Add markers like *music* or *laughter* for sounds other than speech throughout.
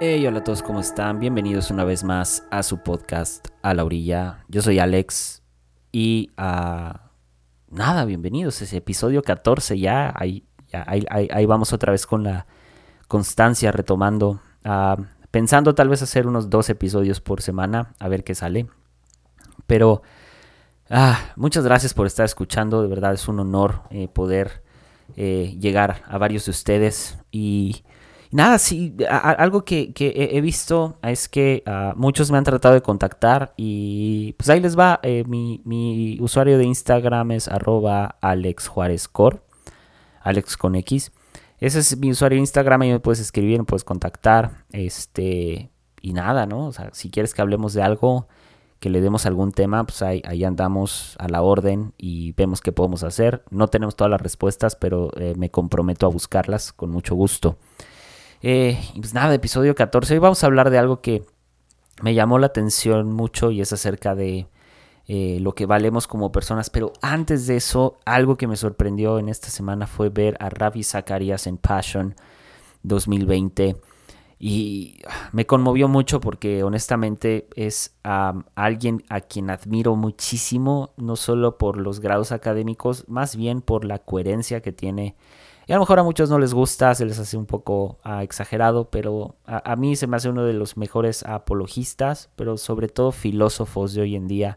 Hey, hola a todos, ¿cómo están? Bienvenidos una vez más a su podcast A la Orilla. Yo soy Alex y ah, nada, bienvenidos. Es episodio 14 ya. Ahí, vamos otra vez con la constancia, retomando. Ah, pensando tal vez hacer unos dos episodios por semana, a ver qué sale. Pero ah, muchas gracias por estar escuchando. De verdad es un honor eh, poder eh, llegar a varios de ustedes y Nada, sí, algo que, he visto es que ah, muchos me han tratado de contactar y pues ahí les va. Eh, mi, usuario de Instagram es arroba Alex Alex con X. Ese es mi usuario de Instagram, y me puedes escribir, me puedes contactar. Este, y nada, ¿no? O sea, si quieres que hablemos de algo, que le demos algún tema, pues ahí, ahí andamos a la orden y vemos qué podemos hacer. No tenemos todas las respuestas, pero eh, me comprometo a buscarlas con mucho gusto. Eh, pues nada, episodio 14. Hoy vamos a hablar de algo que me llamó la atención mucho y es acerca de eh, lo que valemos como personas. Pero antes de eso, algo que me sorprendió en esta semana fue ver a Ravi Zacharias en Passion 2020. Y me conmovió mucho porque honestamente es alguien a quien admiro muchísimo, no solo por los grados académicos, más bien por la coherencia que tiene y a lo mejor a muchos no les gusta, se les hace un poco ah, exagerado, pero a, mí se me hace uno de los mejores apologistas, pero sobre todo filósofos de hoy en día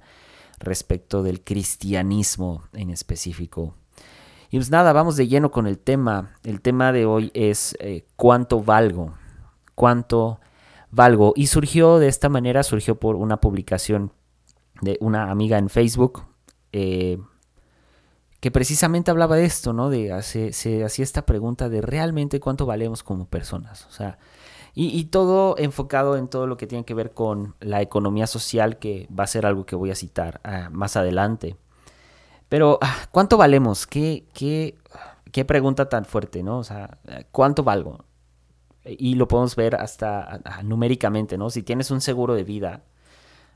respecto del cristianismo en específico. Y pues nada, vamos de lleno con el tema. El tema de hoy es eh, cuánto valgo, cuánto valgo. Y surgió de esta manera, surgió por una publicación de una amiga en Facebook. Eh, que precisamente hablaba de esto, ¿no? De se, se hacía esta pregunta de realmente cuánto valemos como personas. O sea, y, todo enfocado en todo lo que tiene que ver con la economía social, que va a ser algo que voy a citar ah, más adelante. Pero, ah, ¿cuánto valemos? ¿Qué, qué, qué pregunta tan fuerte, ¿no? O sea, ¿cuánto valgo? Y lo podemos ver hasta ah, numéricamente, ¿no? Si tienes un seguro de vida,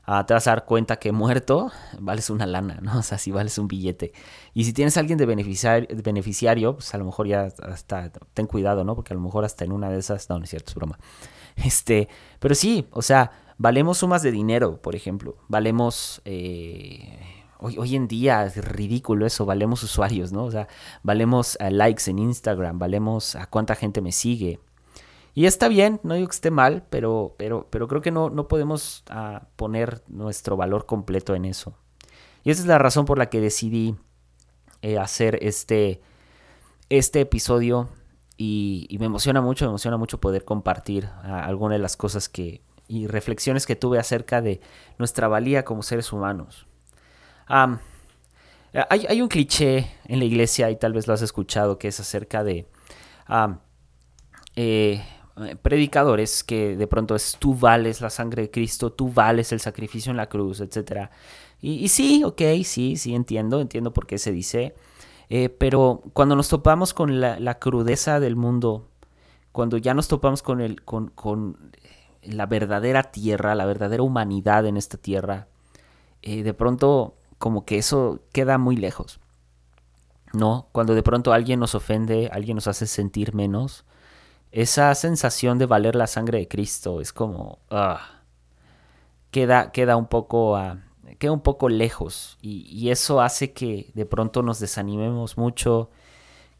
Ah, te vas a dar cuenta que muerto vales una lana, ¿no? O sea, si vales un billete. Y si tienes a alguien de beneficiario, beneficiario, pues a lo mejor ya hasta, ten cuidado, ¿no? Porque a lo mejor hasta en una de esas, no, no es cierto, es broma. Este, pero sí, o sea, valemos sumas de dinero, por ejemplo. Valemos, eh, hoy, hoy, en día es ridículo eso, valemos usuarios, ¿no? O sea, valemos a likes en Instagram, valemos a cuánta gente me sigue, y está bien, no digo que esté mal, pero, pero, pero creo que no, no podemos ah, poner nuestro valor completo en eso. Y esa es la razón por la que decidí eh, hacer este, este episodio. Y, me emociona mucho, me emociona mucho poder compartir ah, algunas de las cosas que y reflexiones que tuve acerca de nuestra valía como seres humanos. hay, hay, un cliché en la iglesia, y tal vez lo has escuchado, que es acerca de eh, predicadores que de pronto es tú vales la sangre de Cristo, tú vales el sacrificio en la cruz, etc. Y, sí, ok, sí, sí, entiendo, entiendo por qué se dice. Eh, pero cuando nos topamos con la, crudeza del mundo, cuando ya nos topamos con, el, con, con la verdadera tierra, la verdadera humanidad en esta tierra, eh, de pronto como que eso queda muy lejos. ¿No? Cuando de pronto alguien nos ofende, alguien nos hace sentir menos, esa sensación de valer la sangre de Cristo es como ah, queda, queda un poco ah, queda un poco lejos. Y, eso hace que de pronto nos desanimemos mucho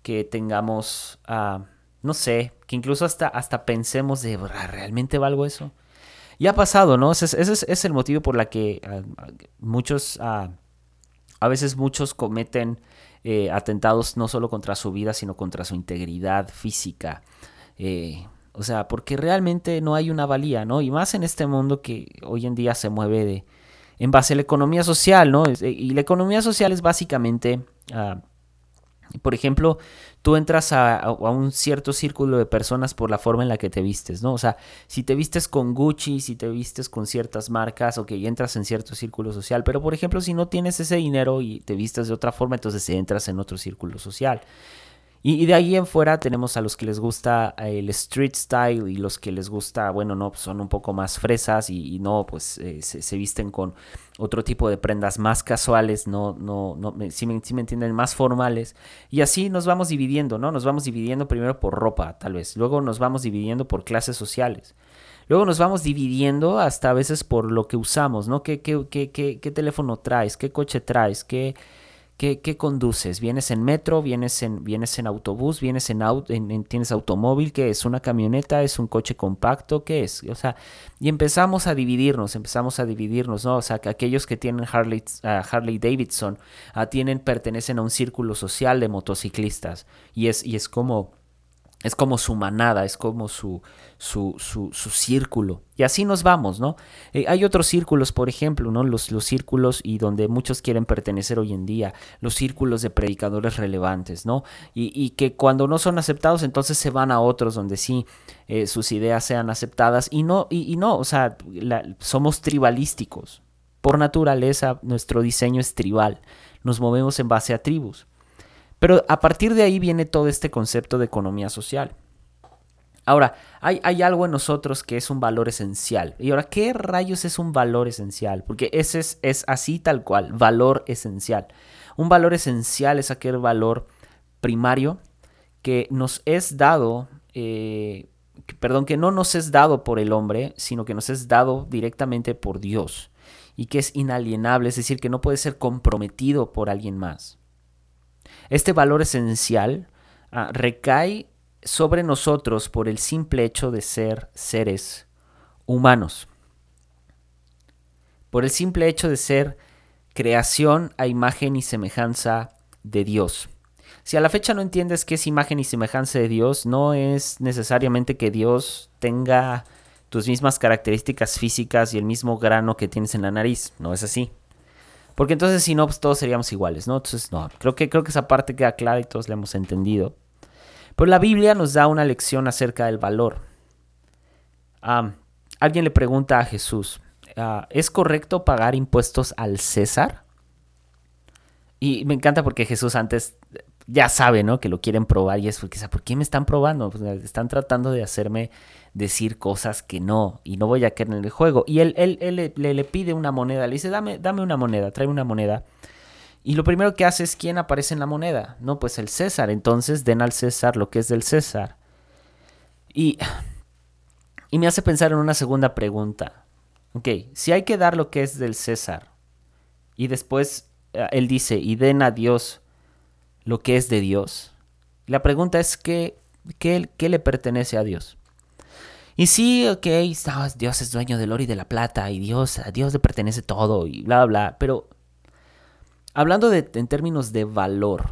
que tengamos uh, no sé que incluso hasta hasta pensemos de realmente valgo eso y ha pasado no ese, es, el motivo por la que muchos a veces muchos cometen eh, atentados no solo contra su vida sino contra su integridad física eh, o sea, porque realmente no hay una valía, ¿no? Y más en este mundo que hoy en día se mueve de, en base a la economía social, ¿no? Y la economía social es básicamente, ah, por ejemplo, tú entras a, un cierto círculo de personas por la forma en la que te vistes, ¿no? O sea, si te vistes con Gucci, si te vistes con ciertas marcas, ok, entras en cierto círculo social, pero por ejemplo, si no tienes ese dinero y te vistes de otra forma, entonces entras en otro círculo social. Y, de ahí en fuera tenemos a los que les gusta el street style y los que les gusta, bueno, no, pues son un poco más fresas y, no, pues eh, se, visten con otro tipo de prendas más casuales, no, no, no, si me, si me entienden, más formales. Y así nos vamos dividiendo, ¿no? Nos vamos dividiendo primero por ropa, tal vez. Luego nos vamos dividiendo por clases sociales. Luego nos vamos dividiendo hasta a veces por lo que usamos, ¿no? ¿Qué, qué, qué, qué teléfono traes? ¿Qué coche traes? ¿Qué, ¿Qué, conduces? ¿Vienes en metro? ¿Vienes en, vienes en autobús? ¿Vienes en, auto, en, tienes automóvil? ¿Qué es? ¿Una camioneta? ¿Es un coche compacto? ¿Qué es? O sea, y empezamos a dividirnos, empezamos a dividirnos, ¿no? O sea, que aquellos que tienen Harley, uh, Harley Davidson tienen, pertenecen a un círculo social de motociclistas. Y es, y es como es como su manada, es como su, su, su, círculo. Y así nos vamos, ¿no? Eh, hay otros círculos, por ejemplo, ¿no? Los, los círculos y donde muchos quieren pertenecer hoy en día, los círculos de predicadores relevantes, ¿no? Y, que cuando no son aceptados, entonces se van a otros donde sí eh, sus ideas sean aceptadas. Y no, y, no, o sea, somos tribalísticos. Por naturaleza, nuestro diseño es tribal. Nos movemos en base a tribus. Pero a partir de ahí viene todo este concepto de economía social. Ahora, hay, algo en nosotros que es un valor esencial. Y ahora, ¿qué rayos es un valor esencial? Porque ese es, es así tal cual, valor esencial. Un valor esencial es aquel valor primario que nos es dado, eh, perdón, que no nos es dado por el hombre, sino que nos es dado directamente por Dios y que es inalienable, es decir, que no puede ser comprometido por alguien más. Este valor esencial ah, recae sobre nosotros por el simple hecho de ser seres humanos. Por el simple hecho de ser creación a imagen y semejanza de Dios. Si a la fecha no entiendes qué es imagen y semejanza de Dios, no es necesariamente que Dios tenga tus mismas características físicas y el mismo grano que tienes en la nariz. No es así. Porque entonces si no, pues todos seríamos iguales, ¿no? Entonces, no, creo que, creo que esa parte queda clara y todos la hemos entendido. Pero la Biblia nos da una lección acerca del valor. alguien le pregunta a Jesús, ah, ¿es correcto pagar impuestos al César? Y me encanta porque Jesús antes ya sabe, ¿no? Que lo quieren probar y es porque, ¿por qué me están probando? Pues están tratando de hacerme decir cosas que no y no voy a caer en el juego. Y él, él, le, le, pide una moneda, le dice, dame, dame una moneda, trae una moneda. Y lo primero que hace es quién aparece en la moneda. No, pues el César. Entonces den al César lo que es del César. Y, y me hace pensar en una segunda pregunta. Ok, si hay que dar lo que es del César y después eh, él dice, y den a Dios lo que es de Dios. La pregunta es, ¿qué, qué, qué le pertenece a Dios? Y sí, ok, Dios es dueño del oro y de la plata, y Dios, a Dios le pertenece todo, y bla, bla, pero hablando de, en términos de valor,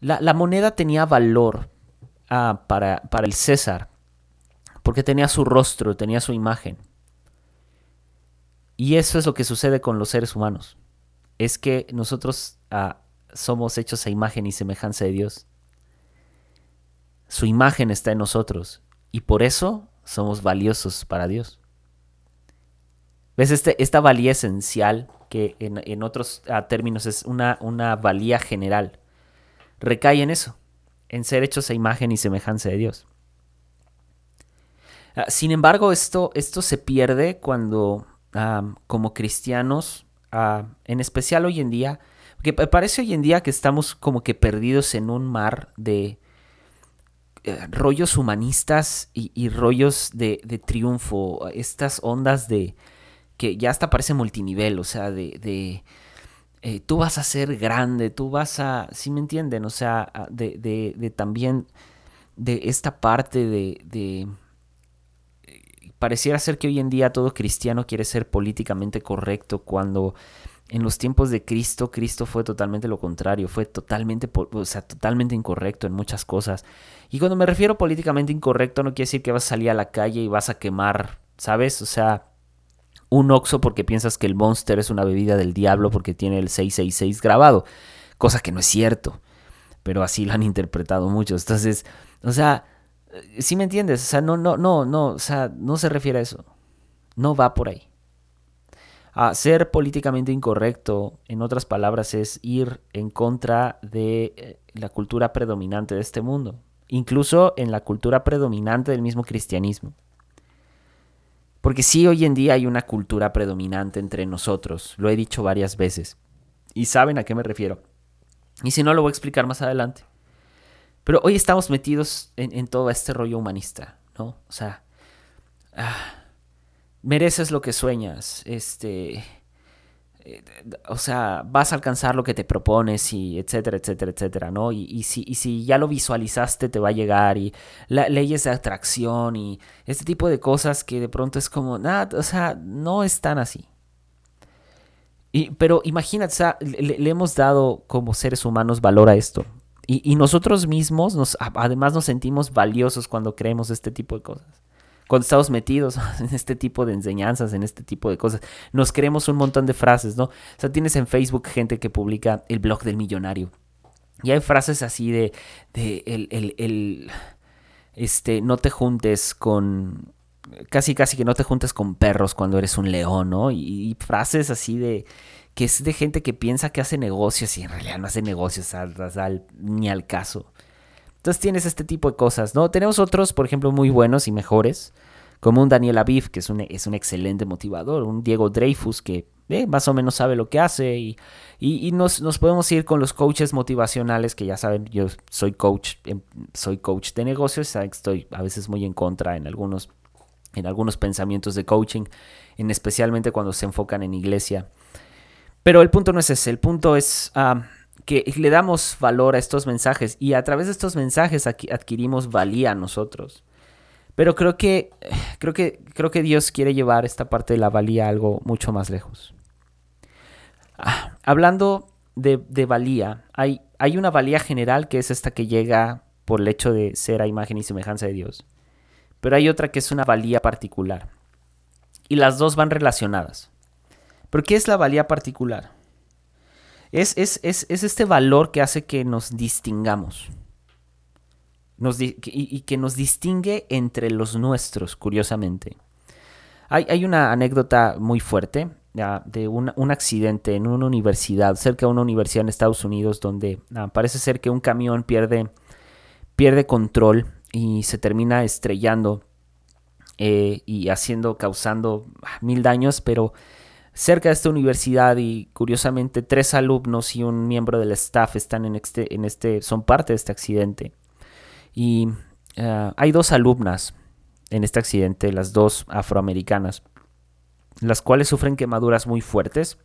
la, moneda tenía valor ah, para, para el César, porque tenía su rostro, tenía su imagen. Y eso es lo que sucede con los seres humanos. Es que nosotros ah, somos hechos a imagen y semejanza de Dios. Su imagen está en nosotros y por eso somos valiosos para Dios. ¿Ves este, esta valía esencial que en, otros ah, términos es una, valía general? Recae en eso, en ser hechos a imagen y semejanza de Dios. Ah, sin embargo, esto, esto se pierde cuando ah, como cristianos, en especial hoy en día, porque parece hoy en día que estamos como que perdidos en un mar de, eh, rollos humanistas y, rollos de, triunfo, estas ondas de que ya hasta parece multinivel, o sea, de, eh, tú vas a ser grande, tú vas a, si me entienden? O sea, de, también de esta parte de, de, eh, pareciera ser que hoy en día todo cristiano quiere ser políticamente correcto cuando en los tiempos de Cristo, Cristo fue totalmente lo contrario, fue totalmente, o sea, totalmente incorrecto en muchas cosas. Y cuando me refiero políticamente incorrecto, no quiere decir que vas a salir a la calle y vas a quemar, ¿sabes? O sea, un oxo porque piensas que el Monster es una bebida del diablo porque tiene el 666 grabado, cosa que no es cierto, pero así lo han interpretado muchos. Entonces, o sea, ¿sí me entiendes? O sea, no, no, no, no, o sea, no se refiere a eso. No va por ahí. A ser políticamente incorrecto, en otras palabras, es ir en contra de eh, la cultura predominante de este mundo, incluso en la cultura predominante del mismo cristianismo. Porque sí, hoy en día hay una cultura predominante entre nosotros, lo he dicho varias veces, y saben a qué me refiero. Y si no, lo voy a explicar más adelante. Pero hoy estamos metidos en, todo este rollo humanista, ¿no? O sea, ah, mereces lo que sueñas, este, eh, o sea, vas a alcanzar lo que te propones y etcétera, etcétera, etcétera, ¿no? Y, si, ya lo visualizaste te va a llegar y leyes de atracción y este tipo de cosas que de pronto es como, nada, o sea, no están así. Y, pero imagínate, le, hemos dado como seres humanos valor a esto. Y, nosotros mismos, nos, además, nos sentimos valiosos cuando creemos este tipo de cosas cuando estamos metidos *laughs* en este tipo de enseñanzas, en este tipo de cosas, nos creemos un montón de frases, ¿no? O sea, tienes en Facebook gente que publica el blog del millonario. Y hay frases así de, de el, el, este, no te juntes con, casi casi que no te juntes con perros cuando eres un león, ¿no? Y, frases así de, que es de gente que piensa que hace negocios y en realidad no hace negocios ni al caso. Entonces tienes este tipo de cosas, ¿no? Tenemos otros, por ejemplo, muy buenos y mejores, como un Daniel Aviv, que es un, es un excelente motivador, un Diego Dreyfus, que eh, más o menos sabe lo que hace, y, y, nos, nos, podemos ir con los coaches motivacionales, que ya saben, yo soy coach, em, soy coach de negocios, estoy a veces muy en contra en algunos, en algunos pensamientos de coaching, en especialmente cuando se enfocan en iglesia. Pero el punto no es ese, el punto es... Ah, que le damos valor a estos mensajes y a través de estos mensajes adquirimos valía a nosotros. Pero creo que, creo que, creo que Dios quiere llevar esta parte de la valía a algo mucho más lejos. Ah, hablando de, valía, hay, hay una valía general que es esta que llega por el hecho de ser a imagen y semejanza de Dios. Pero hay otra que es una valía particular. Y las dos van relacionadas. ¿Pero qué es la valía particular? Es, este valor que hace que nos distingamos. y, que nos distingue entre los nuestros, curiosamente. Hay, una anécdota muy fuerte de un, accidente en una universidad, cerca de una universidad en Estados Unidos, donde ah, parece ser que un camión pierde, pierde control y se termina estrellando eh, y haciendo, causando ah, mil daños, pero cerca de esta universidad y curiosamente tres alumnos y un miembro del staff están en este, en este son parte de este accidente. Y eh, hay dos alumnas en este accidente, las dos afroamericanas, las cuales sufren quemaduras muy fuertes,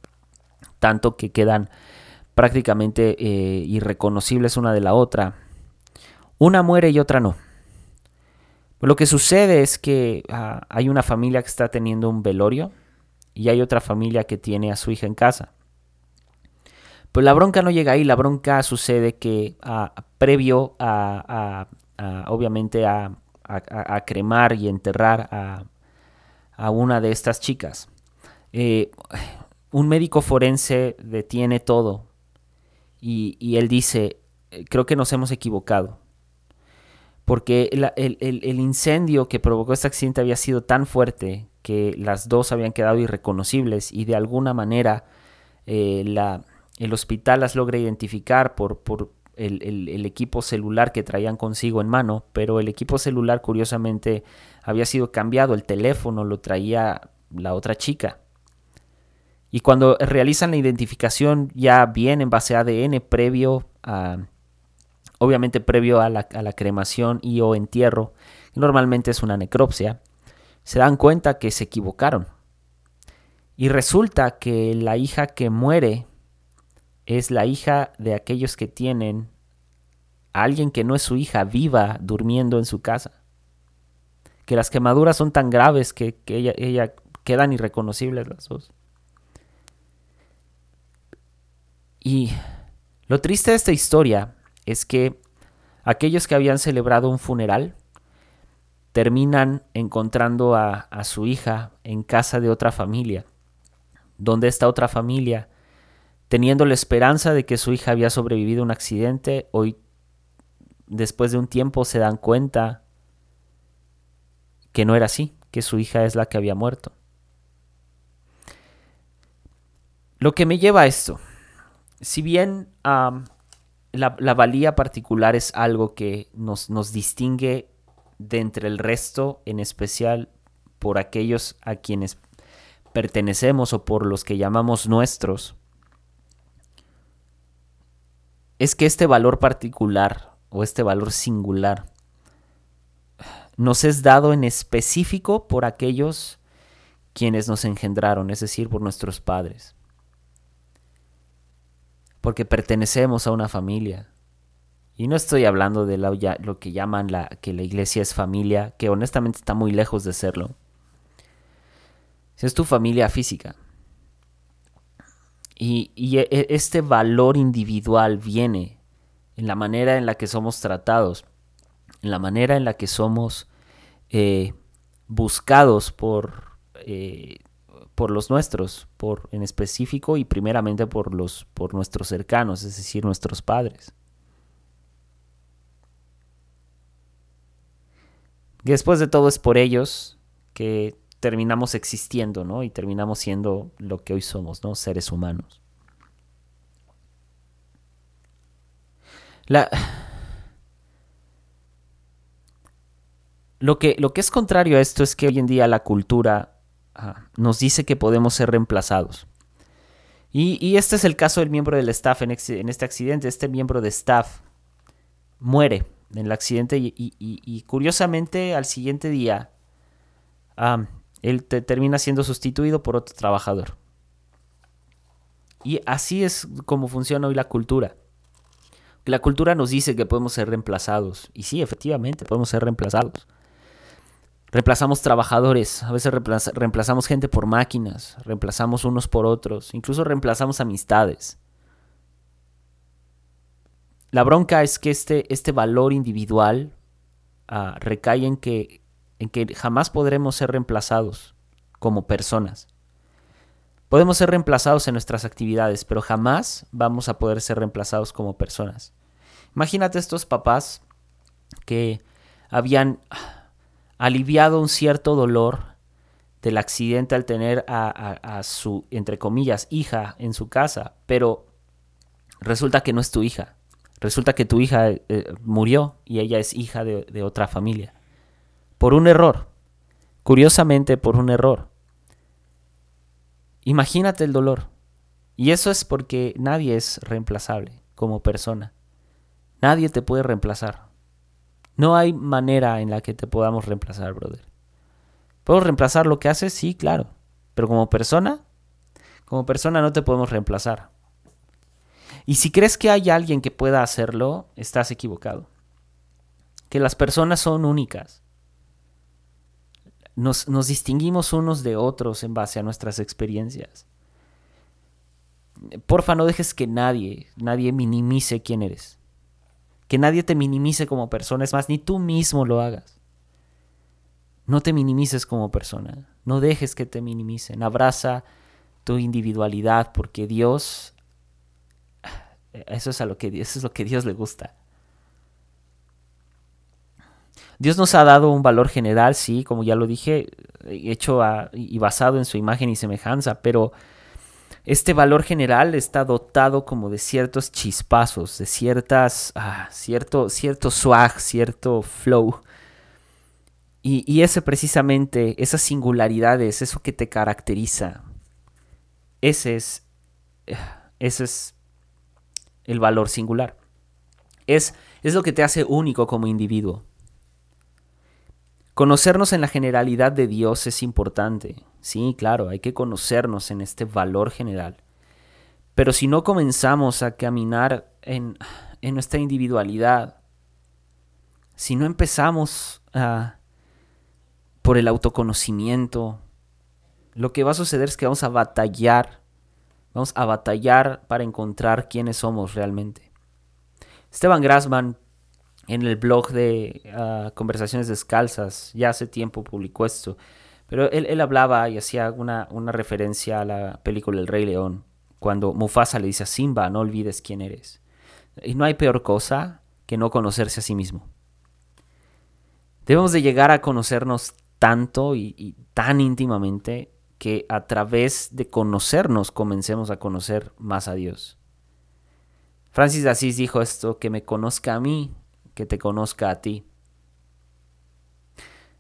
tanto que quedan prácticamente eh, irreconocibles una de la otra. Una muere y otra no. Lo que sucede es que ah, hay una familia que está teniendo un velorio y hay otra familia que tiene a su hija en casa. Pues la bronca no llega ahí, la bronca sucede que ah, previo a, obviamente a, cremar y enterrar a, una de estas chicas, eh, un médico forense detiene todo y, él dice, creo que nos hemos equivocado porque el, incendio que provocó este accidente había sido tan fuerte que las dos habían quedado irreconocibles y de alguna manera eh, el hospital las logra identificar por, por el, equipo celular que traían consigo en mano, pero el equipo celular curiosamente había sido cambiado, el teléfono lo traía la otra chica. Y cuando realizan la identificación ya bien en base a ADN previo a, obviamente previo a la, a la cremación y o entierro, normalmente es una necropsia, se dan cuenta que se equivocaron. Y resulta que la hija que muere es la hija de aquellos que tienen a alguien que no es su hija viva durmiendo en su casa. Que las quemaduras son tan graves que, ella, ella quedan irreconocibles las dos. Y lo triste de esta historia es que aquellos que habían celebrado un funeral terminan encontrando a, su hija en casa de otra familia, donde esta otra familia, teniendo la esperanza de que su hija había sobrevivido a un accidente, hoy, después de un tiempo, se dan cuenta que no era así, que su hija es la que había muerto. Lo que me lleva a esto, si bien la, la, valía particular es algo que nos, nos distingue de entre el resto, en especial por aquellos a quienes pertenecemos o por los que llamamos nuestros, es que este valor particular o este valor singular nos es dado en específico por aquellos quienes nos engendraron, es decir, por nuestros padres. Porque pertenecemos a una familia. Y no estoy hablando de lo que llaman la, que la iglesia es familia, que honestamente está muy lejos de serlo. Si es tu familia física. Y, e, e, este valor individual viene en la manera en la que somos tratados, en la manera en la que somos eh, buscados por, eh, por los nuestros, por, en específico y primeramente por, los, por nuestros cercanos, es decir, nuestros padres. Después de todo es por ellos que terminamos existiendo, ¿no? Y terminamos siendo lo que hoy somos, ¿no? Seres humanos. La, *sighs* Lo que, lo que es contrario a esto es que hoy en día la cultura ah, nos dice que podemos ser reemplazados. Y, este es el caso del miembro del staff en, este accidente. Este miembro de staff muere en el accidente y, curiosamente al siguiente día él termina siendo sustituido por otro trabajador. Y así es como funciona hoy la cultura. La cultura nos dice que podemos ser reemplazados. Y sí, efectivamente, podemos ser reemplazados. Reemplazamos trabajadores, a veces reemplazamos gente por máquinas, reemplazamos unos por otros, incluso reemplazamos amistades. La bronca es que este, este valor individual ah, recae en que, en que jamás podremos ser reemplazados como personas. Podemos ser reemplazados en nuestras actividades, pero jamás vamos a poder ser reemplazados como personas. Imagínate estos papás que habían aliviado un cierto dolor del accidente al tener a, su, entre comillas, hija en su casa, pero resulta que no es tu hija. Resulta que tu hija eh, murió y ella es hija de, de otra familia. Por un error. Curiosamente, por un error. Imagínate el dolor. Y eso es porque nadie es reemplazable como persona. Nadie te puede reemplazar. No hay manera en la que te podamos reemplazar, brother. ¿Puedo reemplazar lo que haces? Sí, claro. Pero como persona, como persona no te podemos reemplazar. Y si crees que hay alguien que pueda hacerlo, estás equivocado. Que las personas son únicas. Nos, nos distinguimos unos de otros en base a nuestras experiencias. Porfa, no dejes que nadie, nadie minimice quién eres. Que nadie te minimice como persona, es más, ni tú mismo lo hagas. No te minimices como persona, no dejes que te minimicen, abraza tu individualidad porque Dios, eso es, a lo que, eso es lo que Dios le gusta. Dios nos ha dado un valor general, sí, como ya lo dije, hecho y basado en su imagen y semejanza, pero este valor general está dotado como de ciertos chispazos, de ciertas, ah, cierto, cierto swag, cierto flow. Y, y ese precisamente, esas singularidades, eso que te caracteriza, ese es, ese es el valor singular. Es, es lo que te hace único como individuo. Conocernos en la generalidad de Dios es importante. Sí, claro, hay que conocernos en este valor general. Pero si no comenzamos a caminar en, en nuestra individualidad, si no empezamos por el autoconocimiento, lo que va a suceder es que vamos a batallar, vamos a batallar para encontrar quiénes somos realmente. Esteban Grassman en el blog de ah, Conversaciones Descalzas, ya hace tiempo publicó esto, pero él, hablaba y hacía una, una, referencia a la película El Rey León, cuando Mufasa le dice a Simba, no olvides quién eres. Y no hay peor cosa que no conocerse a sí mismo. Debemos de llegar a conocernos tanto y tan íntimamente que a través de conocernos comencemos a conocer más a Dios. Francis de Asís dijo esto, que me conozca a mí que te conozca a ti.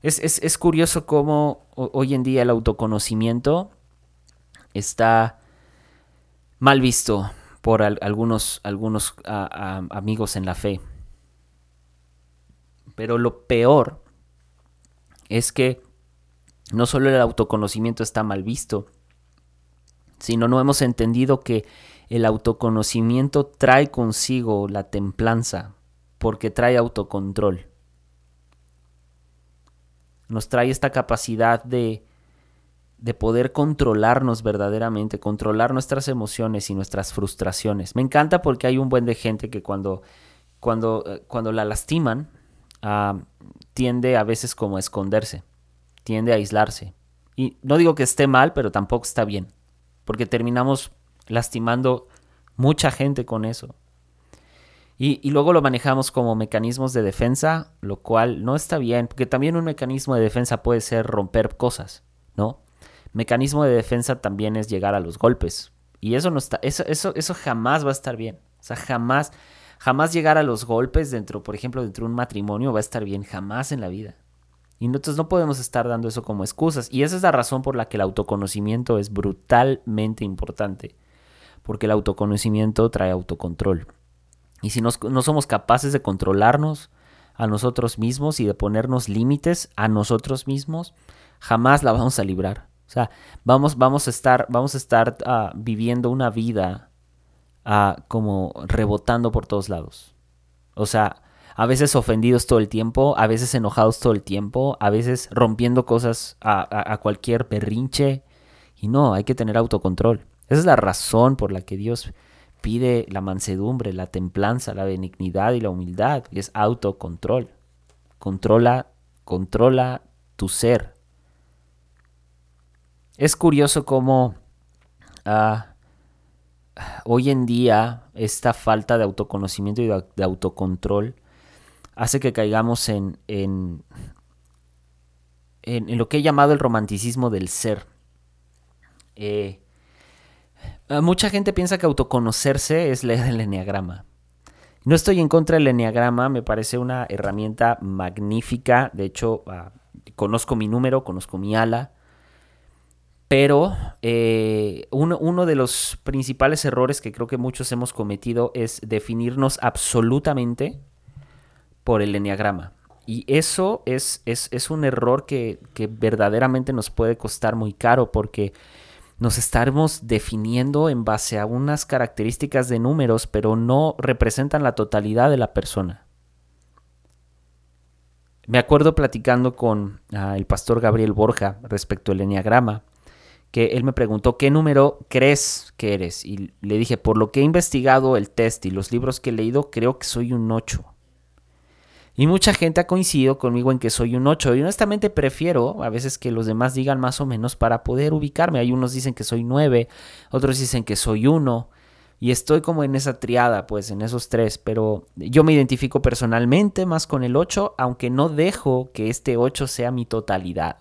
Es, curioso cómo hoy en día el autoconocimiento está mal visto por algunos, algunos amigos en la fe. Pero lo peor es que no solo el autoconocimiento está mal visto, sino no hemos entendido que el autoconocimiento trae consigo la templanza, porque trae autocontrol. Nos trae esta capacidad de, de poder controlarnos verdaderamente, controlar nuestras emociones y nuestras frustraciones. Me encanta porque hay un buen de gente que cuando, cuando, eh, cuando la lastiman, ah, tiende a veces como a esconderse, tiende a aislarse. Y no digo que esté mal, pero tampoco está bien, porque terminamos lastimando mucha gente con eso. Y, luego lo manejamos como mecanismos de defensa, lo cual no está bien, porque también un mecanismo de defensa puede ser romper cosas, ¿no? Mecanismo de defensa también es llegar a los golpes. Y eso no está, eso, eso, eso jamás va a estar bien. O sea, jamás, jamás llegar a los golpes dentro, por ejemplo, dentro de un matrimonio va a estar bien, jamás en la vida. Y nosotros no podemos estar dando eso como excusas. Y esa es la razón por la que el autoconocimiento es brutalmente importante. Porque el autoconocimiento trae autocontrol. Y si no somos capaces de controlarnos a nosotros mismos y de ponernos límites a nosotros mismos, jamás la vamos a librar. O sea, vamos, vamos a estar, vamos a estar ah, viviendo una vida ah, como rebotando por todos lados. O sea, a veces ofendidos todo el tiempo, a veces enojados todo el tiempo, a veces rompiendo cosas a, cualquier berrinche. Y no, hay que tener autocontrol. Esa es la razón por la que Dios pide la mansedumbre, la templanza, la benignidad y la humildad. Y es autocontrol. Controla, controla tu ser. Es curioso cómo ah, hoy en día esta falta de autoconocimiento y de autocontrol hace que caigamos en, en, en, lo que he llamado el romanticismo del ser. Eh, mucha gente piensa que autoconocerse es leer el enneagrama. No estoy en contra del enneagrama, me parece una herramienta magnífica. De hecho, ah, conozco mi número, conozco mi ala. Pero eh, uno, uno, de los principales errores que creo que muchos hemos cometido es definirnos absolutamente por el enneagrama. Y eso es, es, un error que, verdaderamente nos puede costar muy caro porque nos estamos definiendo en base a unas características de números, pero no representan la totalidad de la persona. Me acuerdo platicando con ah, el pastor Gabriel Borja respecto al enneagrama, que él me preguntó qué número crees que eres. Y le dije, por lo que he investigado el test y los libros que he leído, creo que soy un 8. Y mucha gente ha coincidido conmigo en que soy un 8. Y honestamente prefiero a veces que los demás digan más o menos para poder ubicarme. Hay unos dicen que soy 9, otros dicen que soy 1. Y estoy como en esa triada, pues en esos tres. Pero yo me identifico personalmente más con el 8, aunque no dejo que este 8 sea mi totalidad.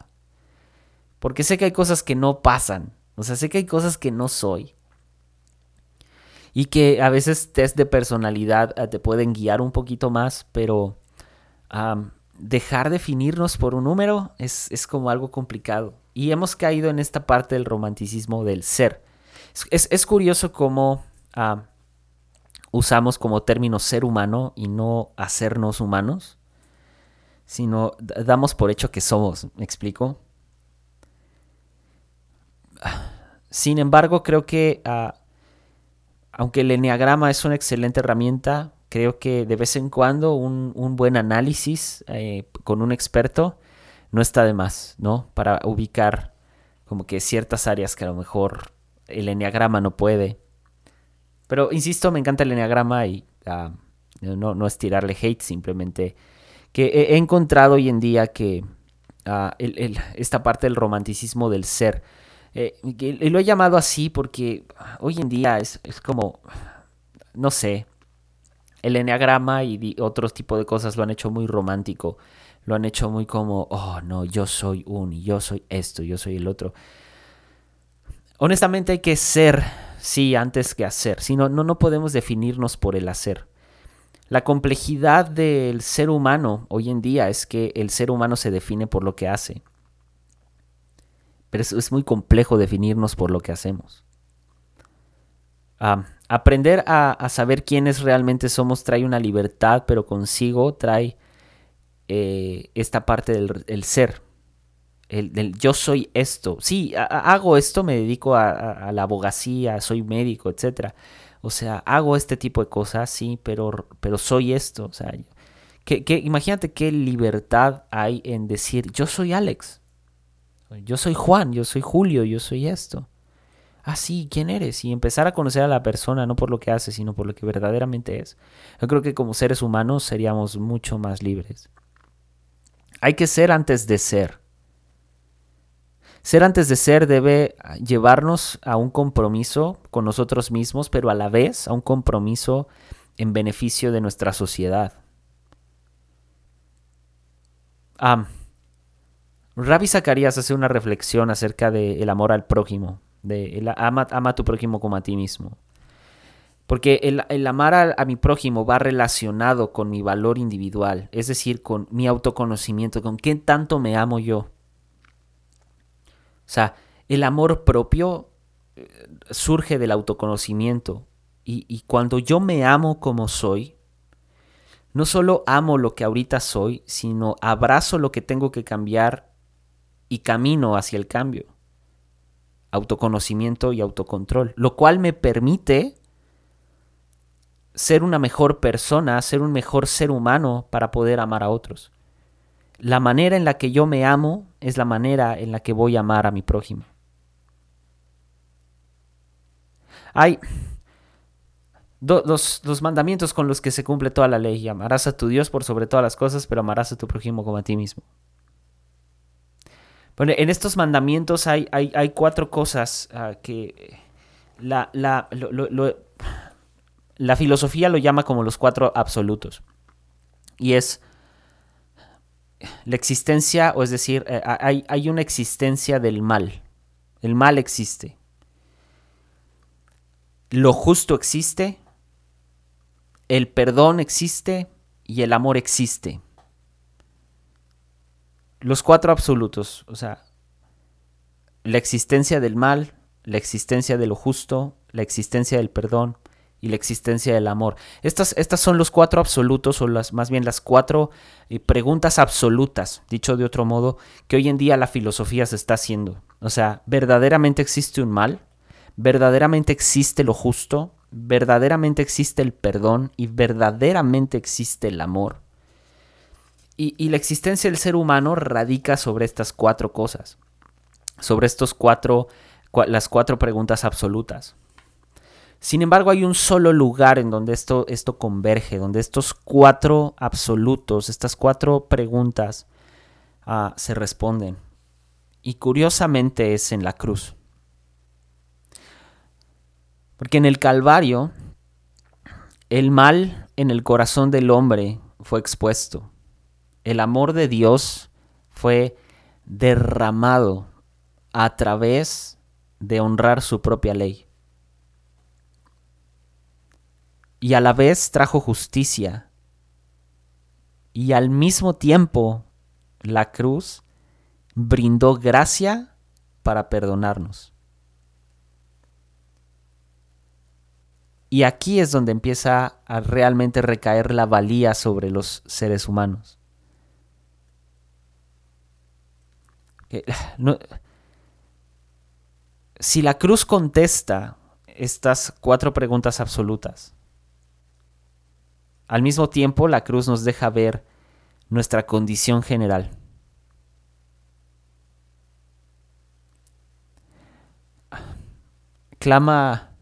Porque sé que hay cosas que no pasan. O sea, sé que hay cosas que no soy. Y que a veces test de personalidad eh, te pueden guiar un poquito más, pero dejar definirnos por un número es, como algo complicado. Y hemos caído en esta parte del romanticismo del ser. Es, curioso cómo usamos como término ser humano y no hacernos humanos, sino damos por hecho que somos, ¿me explico? Sin embargo, creo que ah, aunque el enneagrama es una excelente herramienta, creo que de vez en cuando un, buen análisis eh, con un experto no está de más, ¿no? Para ubicar como que ciertas áreas que a lo mejor el enneagrama no puede. Pero insisto, me encanta el enneagrama y ah, no, es tirarle hate, simplemente que he, encontrado hoy en día que ah, esta parte del romanticismo del ser, eh, lo he llamado así porque hoy en día es, es como, no sé, el enneagrama y otros tipos de cosas lo han hecho muy romántico. Lo han hecho muy como, oh no, yo soy un, yo soy esto, yo soy el otro. Honestamente hay que ser, sí, antes que hacer. Si no, no, no podemos definirnos por el hacer. La complejidad del ser humano hoy en día es que el ser humano se define por lo que hace. Pero es, es muy complejo definirnos por lo que hacemos. Ah, aprender a, saber quiénes realmente somos trae una libertad, pero consigo trae eh, esta parte del ser. El, yo soy esto. Sí, hago esto, me dedico a, la abogacía, soy médico, etc. O sea, hago este tipo de cosas, sí, pero, pero soy esto. O sea, que, imagínate qué libertad hay en decir, yo soy Alex. Yo soy Juan, yo soy Julio, yo soy esto. Ah, sí, ¿quién eres? Y empezar a conocer a la persona no por lo que hace, sino por lo que verdaderamente es. Yo creo que como seres humanos seríamos mucho más libres. Hay que ser antes de ser. Ser antes de ser debe llevarnos a un compromiso con nosotros mismos, pero a la vez a un compromiso en beneficio de nuestra sociedad. Ah, Rabbi Zacarías hace una reflexión acerca del amor al prójimo, de el, ama, a tu prójimo como a ti mismo. Porque el, amar a, a, mi prójimo va relacionado con mi valor individual, es decir, con mi autoconocimiento, con qué tanto me amo yo. O sea, el amor propio eh, surge del autoconocimiento. Y, cuando yo me amo como soy, no solo amo lo que ahorita soy, sino abrazo lo que tengo que cambiar y camino hacia el cambio. Autoconocimiento y autocontrol. Lo cual me permite ser una mejor persona, ser un mejor ser humano para poder amar a otros. La manera en la que yo me amo es la manera en la que voy a amar a mi prójimo. Hay dos, mandamientos con los que se cumple toda la ley. Amarás a tu Dios por sobre todas las cosas, pero amarás a tu prójimo como a ti mismo. Bueno, en estos mandamientos hay, hay, cuatro cosas ah, que la, la, la filosofía lo llama como los cuatro absolutos. Y es la existencia, o es decir, eh, hay, hay una existencia del mal. El mal existe. Lo justo existe, el perdón existe y el amor existe. Los cuatro absolutos, o sea, la existencia del mal, la existencia de lo justo, la existencia del perdón y la existencia del amor. Estas, estas son los cuatro absolutos, o las, más bien las cuatro eh, preguntas absolutas, dicho de otro modo, que hoy en día la filosofía se está haciendo. O sea, ¿verdaderamente existe un mal? ¿Verdaderamente existe lo justo? ¿Verdaderamente existe el perdón? ¿Y verdaderamente existe el amor? Y, la existencia del ser humano radica sobre estas cuatro cosas, sobre estos cuatro, las cuatro preguntas absolutas. Sin embargo, hay un solo lugar en donde esto, esto converge, donde estos cuatro absolutos, estas cuatro preguntas ah, se responden. Y curiosamente es en la cruz. Porque en el Calvario, el mal en el corazón del hombre fue expuesto. El amor de Dios fue derramado a través de honrar su propia ley y a la vez trajo justicia. Y al mismo tiempo la cruz brindó gracia para perdonarnos. Y aquí es donde empieza a realmente recaer la valía sobre los seres humanos. *sighs* si la cruz contesta estas cuatro preguntas absolutas, al mismo tiempo, la cruz nos deja ver nuestra condición general. Clama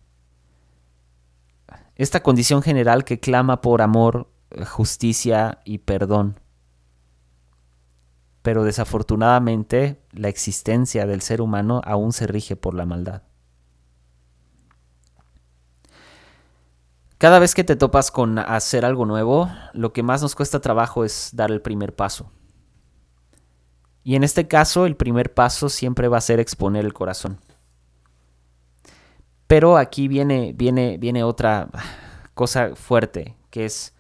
esta condición general que clama por amor, justicia y perdón. Pero desafortunadamente la existencia del ser humano aún se rige por la maldad. Cada vez que te topas con hacer algo nuevo, lo que más nos cuesta trabajo es dar el primer paso. Y en este caso, el primer paso siempre va a ser exponer el corazón. Pero aquí viene, viene, viene otra cosa fuerte, que es,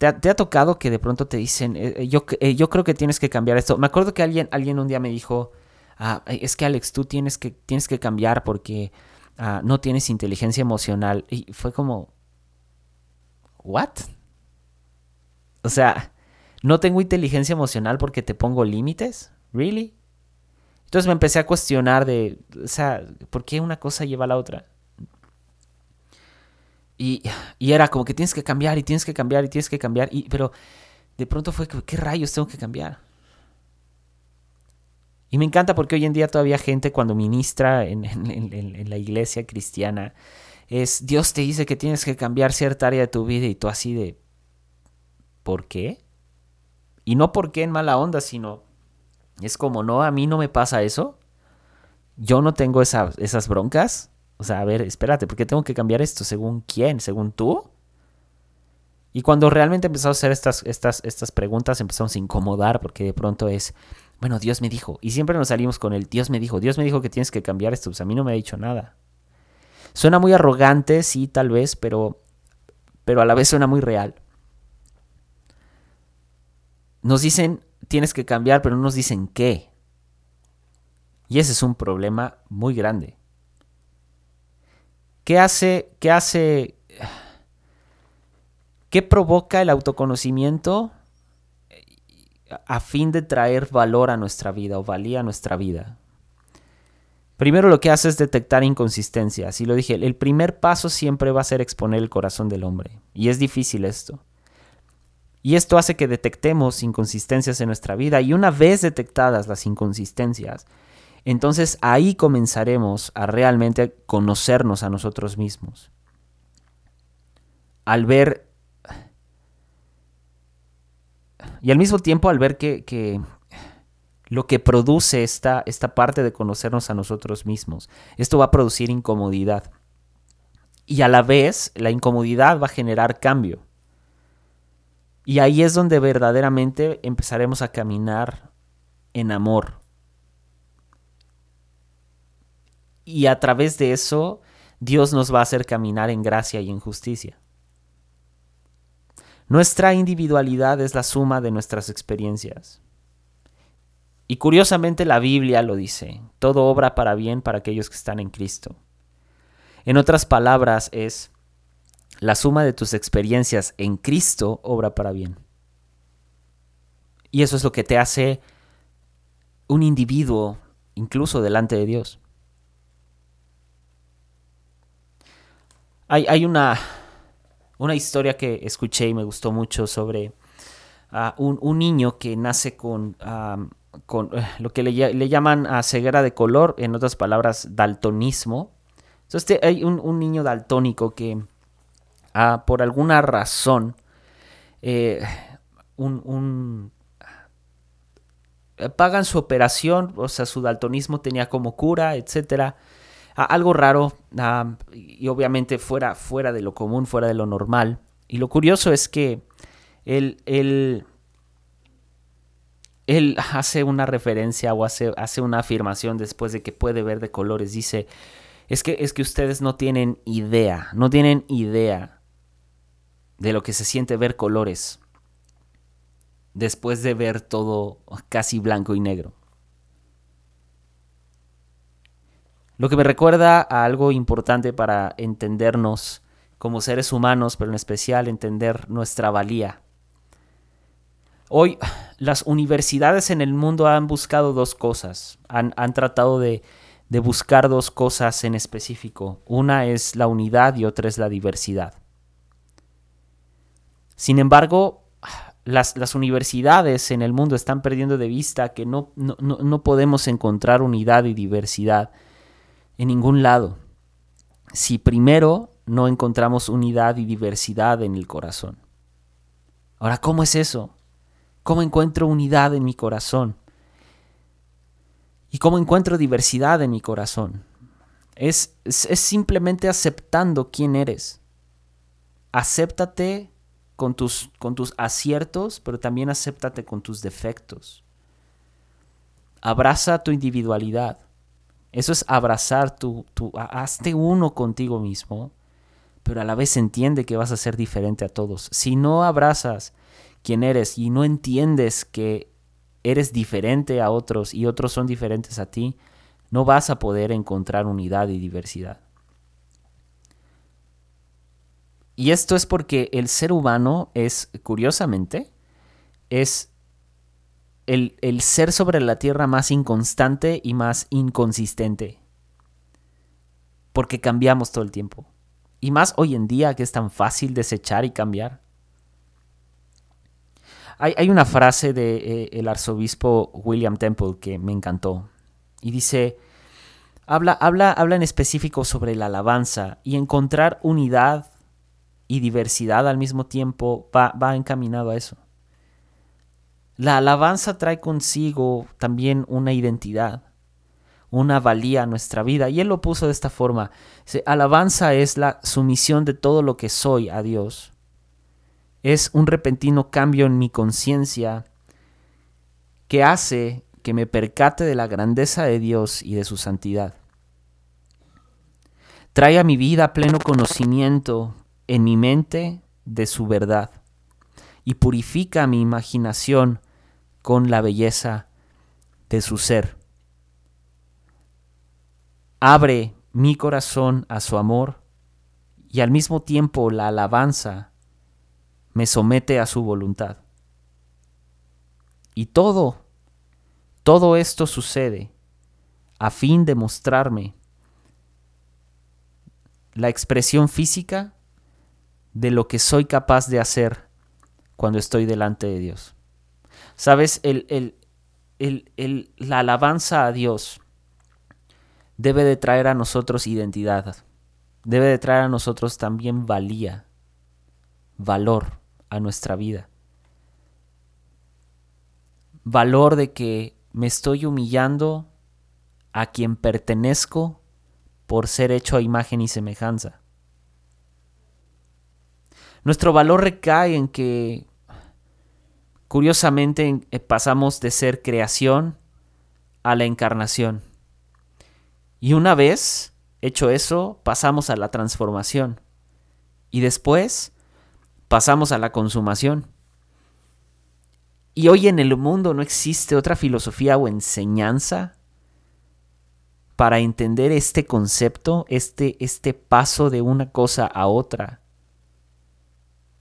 ¿te ha, tocado que de pronto te dicen, eh, eh, yo, eh, yo creo que tienes que cambiar esto? Me acuerdo que alguien, alguien un día me dijo, ah, es que Alex, tú tienes que, tienes que cambiar porque Ah, no tienes inteligencia emocional. Y fue como, ¿what? O sea, No tengo inteligencia emocional porque te pongo límites. ¿Really? Entonces me empecé a cuestionar de, o sea, ¿por qué una cosa lleva a la otra? Y, era como que tienes que cambiar y tienes que cambiar y tienes que cambiar. Y, pero de pronto fue, ¿qué rayos tengo que cambiar? Y me encanta porque hoy en día todavía gente cuando ministra en, la iglesia cristiana es Dios te dice que tienes que cambiar cierta área de tu vida y tú así de ¿por qué? Y no por qué en mala onda, sino es como, no, a mí no me pasa eso. Yo no tengo esas broncas. O sea, a ver, espérate, ¿por qué tengo que cambiar esto? ¿Según quién? ¿Según tú? Y cuando realmente empezamos a hacer estas, estas, estas preguntas, empezamos a incomodar porque de pronto es, bueno, Dios me dijo. Y siempre nos salimos con el Dios me dijo, Dios me dijo que tienes que cambiar esto. Pues a mí no me ha dicho nada. Suena muy arrogante, sí, tal vez, pero, pero a la vez suena muy real. Nos dicen, tienes que cambiar, pero no nos dicen qué. Y ese es un problema muy grande. ¿Qué hace, qué hace, qué provoca el autoconocimiento a fin de traer valor a nuestra vida o valía a nuestra vida? Primero lo que hace es detectar inconsistencias. Y lo dije, el primer paso siempre va a ser exponer el corazón del hombre. Y es difícil esto. Y esto hace que detectemos inconsistencias en nuestra vida y una vez detectadas las inconsistencias, entonces ahí comenzaremos a realmente conocernos a nosotros mismos. Al ver... Y al mismo tiempo al ver que, lo que produce esta, esta parte de conocernos a nosotros mismos, esto va a producir incomodidad. Y a la vez la incomodidad va a generar cambio. Y ahí es donde verdaderamente empezaremos a caminar en amor. Y a través de eso, Dios nos va a hacer caminar en gracia y en justicia. Nuestra individualidad es la suma de nuestras experiencias. Y curiosamente la Biblia lo dice, todo obra para bien para aquellos que están en Cristo. En otras palabras es, la suma de tus experiencias en Cristo obra para bien. Y eso es lo que te hace un individuo incluso delante de Dios. Hay, una, una, historia que escuché y me gustó mucho sobre ah, un, niño que nace con, con eh, lo que le, llaman a ceguera de color, en otras palabras, daltonismo. Entonces hay un, un niño daltónico que por alguna razón, eh, un, pagan su operación, o sea, su daltonismo tenía como cura, etcétera. Algo raro y obviamente fuera, fuera de lo común, fuera de lo normal. Y lo curioso es que él, él, él hace una referencia o hace, hace una afirmación después de que puede ver de colores. Dice, es que, es que ustedes no tienen idea, no tienen idea de lo que se siente ver colores después de ver todo casi blanco y negro. Lo que me recuerda a algo importante para entendernos como seres humanos, pero en especial entender nuestra valía. Hoy las universidades en el mundo han buscado dos cosas, han, tratado de, de buscar dos cosas en específico. Una es la unidad y otra es la diversidad. Sin embargo, las, universidades en el mundo están perdiendo de vista que no, no, podemos encontrar unidad y diversidad en ningún lado. Si primero no encontramos unidad y diversidad en el corazón. Ahora, ¿cómo es eso? ¿Cómo encuentro unidad en mi corazón? ¿Y cómo encuentro diversidad en mi corazón? Es, es, simplemente aceptando quién eres. Acéptate con tus, con tus aciertos, pero también acéptate con tus defectos. Abraza tu individualidad. Eso es abrazar tu, tu, hazte uno contigo mismo, pero a la vez entiende que vas a ser diferente a todos. Si no abrazas quién eres y no entiendes que eres diferente a otros y otros son diferentes a ti, no vas a poder encontrar unidad y diversidad. Y esto es porque el ser humano es, curiosamente, es el, ser sobre la tierra más inconstante y más inconsistente. Porque cambiamos todo el tiempo. Y más hoy en día que es tan fácil desechar y cambiar. Hay, una frase del de, eh, arzobispo William Temple que me encantó. Y dice, habla, habla, habla en específico sobre la alabanza y encontrar unidad y diversidad al mismo tiempo va, va encaminado a eso. La alabanza trae consigo también una identidad, una valía a nuestra vida. Y él lo puso de esta forma. alabanza es la sumisión de todo lo que soy a Dios es un repentino cambio en mi conciencia que hace que me percate de la grandeza de Dios y de su santidad. Trae a mi vida pleno conocimiento en mi mente de su verdad y purifica mi imaginación con la belleza de su ser. Abre mi corazón a su amor y al mismo tiempo la alabanza me somete a su voluntad. Y todo, todo esto sucede a fin de mostrarme la expresión física de lo que soy capaz de hacer cuando estoy delante de Dios. Sabes, el, el, la alabanza a Dios debe de traer a nosotros identidad, debe de traer a nosotros también valía, valor a nuestra vida. Valor de que me estoy humillando a quien pertenezco por ser hecho a imagen y semejanza. Nuestro valor recae en que, curiosamente, eh, pasamos de ser creación a la encarnación. Y una vez hecho eso, pasamos a la transformación. Y después pasamos a la consumación. Y hoy en el mundo no existe otra filosofía o enseñanza para entender este concepto, este, este paso de una cosa a otra,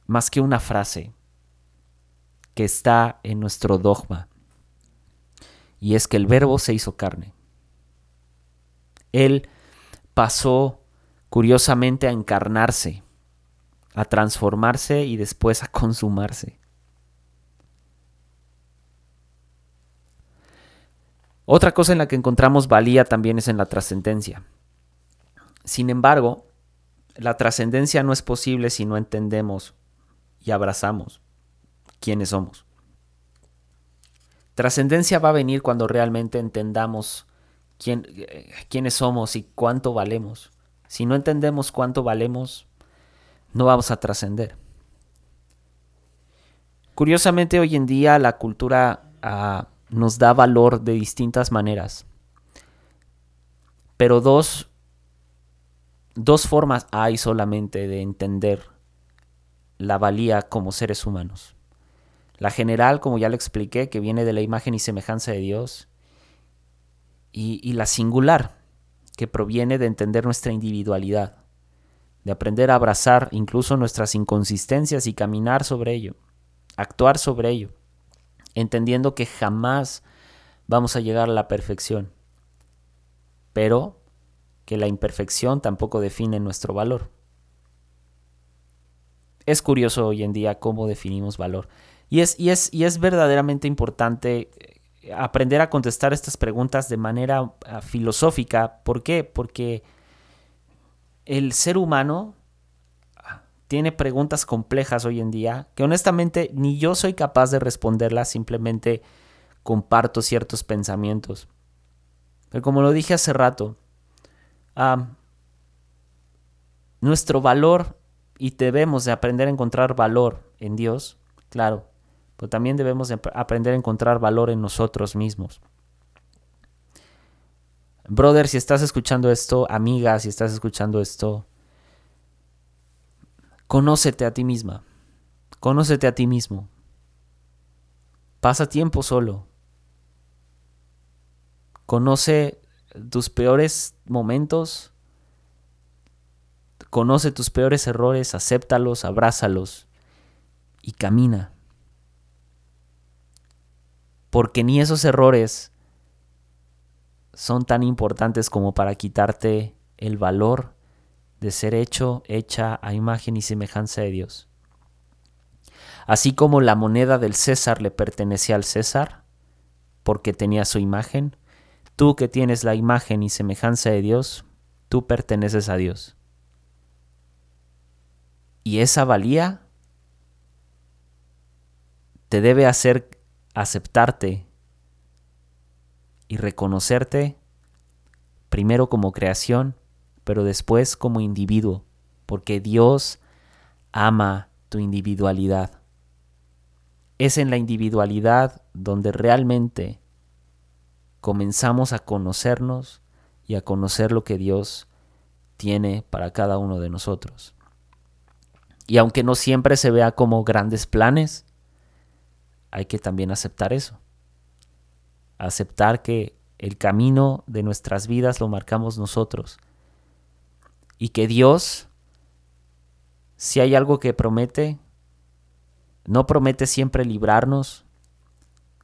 más que una frase que está en nuestro dogma. Y es que el verbo se hizo carne. Él pasó curiosamente a encarnarse a transformarse y después a consumarse. Otra cosa en la que encontramos valía también es en la trascendencia. Sin embargo, la trascendencia no es posible si no entendemos y abrazamos quiénes somos. Trascendencia va a venir cuando realmente entendamos quién, eh, quiénes somos y cuánto valemos. Si no entendemos cuánto valemos, no vamos a trascender. Curiosamente hoy en día la cultura ah, nos da valor de distintas maneras. Pero dos, dos formas hay solamente de entender la valía como seres humanos. La general, como ya lo expliqué, que viene de la imagen y semejanza de Dios. Y, y la singular, que proviene de entender nuestra individualidad de aprender a abrazar incluso nuestras inconsistencias y caminar sobre ello, actuar sobre ello, entendiendo que jamás vamos a llegar a la perfección, pero que la imperfección tampoco define nuestro valor. Es curioso hoy en día cómo definimos valor. Y es, y es, y es verdaderamente importante eh, aprender a contestar estas preguntas de manera ah, filosófica. ¿Por qué? Porque el ser humano tiene preguntas complejas hoy en día que honestamente ni yo soy capaz de responderlas, simplemente comparto ciertos pensamientos. Pero como lo dije hace rato, nuestro valor y debemos de aprender a encontrar valor en Dios, claro, pero también debemos de aprender a encontrar valor en nosotros mismos. Brother, si estás escuchando esto, amiga, si estás escuchando esto, conócete a ti misma, conócete a ti mismo. Pasa tiempo solo. Conoce tus peores momentos, conoce tus peores errores, acéptalos, abrázalos y camina. Porque ni esos errores son tan importantes como para quitarte el valor de ser hecho, hecha a imagen y semejanza de Dios. Así como la moneda del César le pertenecía al César, porque tenía su imagen, tú que tienes la imagen y semejanza de Dios, tú perteneces a Dios. Y esa valía te debe hacer aceptarte y reconocerte primero como creación, pero después como individuo, porque Dios ama tu individualidad. Es en la individualidad donde realmente comenzamos a conocernos y a conocer lo que Dios tiene para cada uno de nosotros. Y aunque no siempre se vea como grandes planes, hay que también aceptar eso. Aceptar que el camino de nuestras vidas lo marcamos nosotros. Y que Dios, si hay algo que promete, no promete siempre librarnos,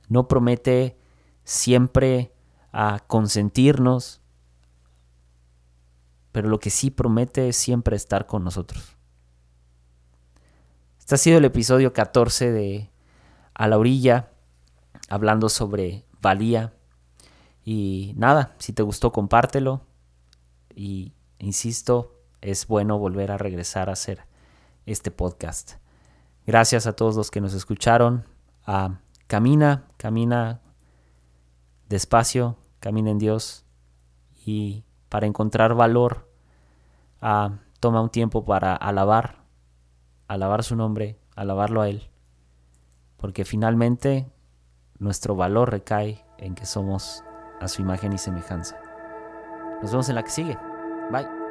no promete siempre a consentirnos, pero lo que sí promete es siempre estar con nosotros. Este ha sido el episodio 14 de A la orilla, hablando sobre valía. Y nada, si te gustó, compártelo. Y insisto, es bueno volver a regresar a hacer este podcast. Gracias a todos los que nos escucharon. Ah, camina, camina despacio, camina en Dios. Y para encontrar valor, ah, toma un tiempo para alabar alabar su nombre, alabarlo a Él, porque finalmente nuestro valor recae en que somos a su imagen y semejanza. Nos vemos en la que sigue. Bye.